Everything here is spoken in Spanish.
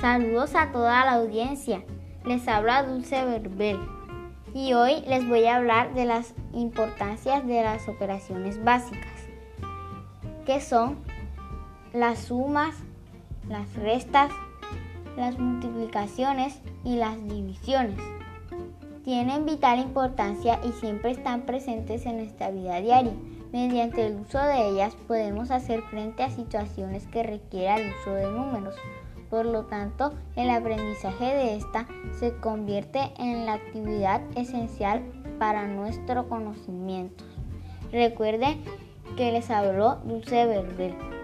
Saludos a toda la audiencia. Les habla Dulce Verbel y hoy les voy a hablar de las importancias de las operaciones básicas, que son las sumas, las restas, las multiplicaciones y las divisiones. Tienen vital importancia y siempre están presentes en nuestra vida diaria. Mediante el uso de ellas podemos hacer frente a situaciones que requieran el uso de números. Por lo tanto, el aprendizaje de esta se convierte en la actividad esencial para nuestro conocimiento. Recuerden que les habló Dulce Verdel.